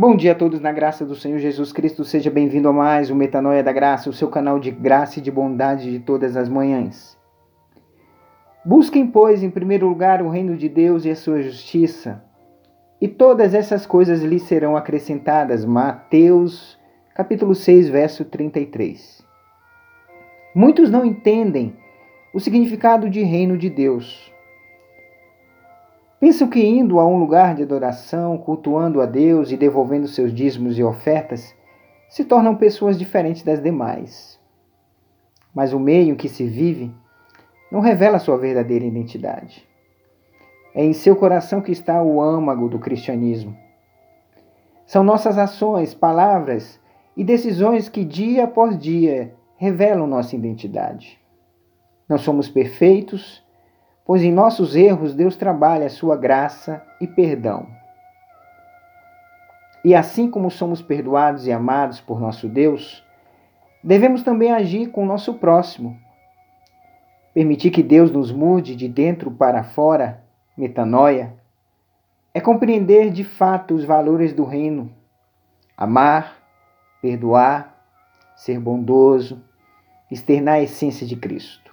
Bom dia a todos na graça do Senhor Jesus Cristo. Seja bem-vindo a mais o Metanoia da Graça, o seu canal de graça e de bondade de todas as manhãs. Busquem, pois, em primeiro lugar o reino de Deus e a sua justiça, e todas essas coisas lhes serão acrescentadas. Mateus, capítulo 6, verso 33. Muitos não entendem o significado de reino de Deus. Pensam que indo a um lugar de adoração, cultuando a Deus e devolvendo seus dízimos e ofertas, se tornam pessoas diferentes das demais. Mas o meio em que se vive não revela sua verdadeira identidade. É em seu coração que está o âmago do cristianismo. São nossas ações, palavras e decisões que dia após dia revelam nossa identidade. Não somos perfeitos pois em nossos erros Deus trabalha a sua graça e perdão. E assim como somos perdoados e amados por nosso Deus, devemos também agir com o nosso próximo. Permitir que Deus nos mude de dentro para fora, metanoia, é compreender de fato os valores do reino. Amar, perdoar, ser bondoso, externar a essência de Cristo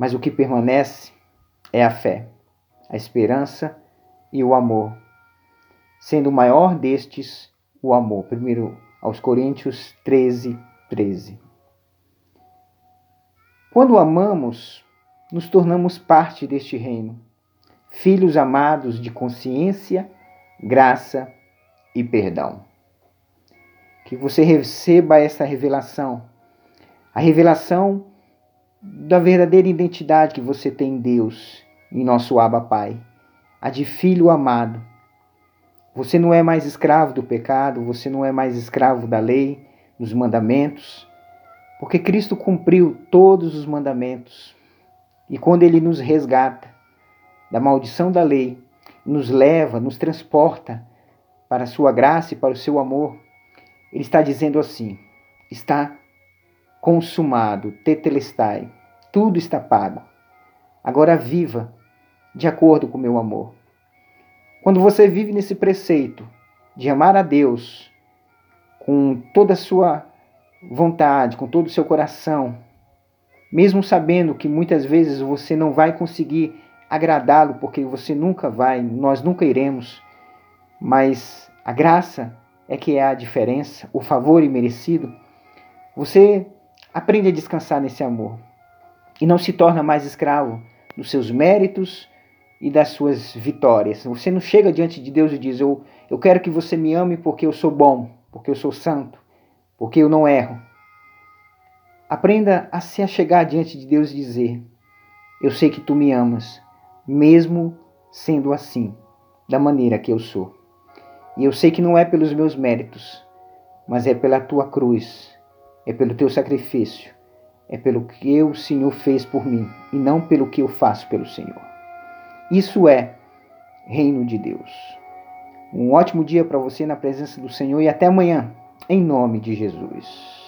mas o que permanece é a fé, a esperança e o amor, sendo o maior destes o amor. Primeiro aos Coríntios 13, 13. Quando amamos, nos tornamos parte deste reino, filhos amados de consciência, graça e perdão. Que você receba essa revelação, a revelação da verdadeira identidade que você tem em Deus, em nosso Abba Pai, a de filho amado. Você não é mais escravo do pecado, você não é mais escravo da lei, dos mandamentos, porque Cristo cumpriu todos os mandamentos. E quando ele nos resgata da maldição da lei, nos leva, nos transporta para a sua graça e para o seu amor, ele está dizendo assim: está consumado, tetelestai, tudo está pago. Agora viva de acordo com meu amor. Quando você vive nesse preceito de amar a Deus com toda a sua vontade, com todo o seu coração, mesmo sabendo que muitas vezes você não vai conseguir agradá-lo, porque você nunca vai, nós nunca iremos, mas a graça é que é a diferença, o favor imerecido. Você aprende a descansar nesse amor e não se torna mais escravo dos seus méritos e das suas vitórias. Você não chega diante de Deus e diz: eu, eu quero que você me ame porque eu sou bom, porque eu sou santo, porque eu não erro. Aprenda a se achegar diante de Deus e dizer: Eu sei que tu me amas, mesmo sendo assim, da maneira que eu sou. E eu sei que não é pelos meus méritos, mas é pela tua cruz é pelo teu sacrifício, é pelo que o Senhor fez por mim e não pelo que eu faço pelo Senhor. Isso é reino de Deus. Um ótimo dia para você na presença do Senhor e até amanhã, em nome de Jesus.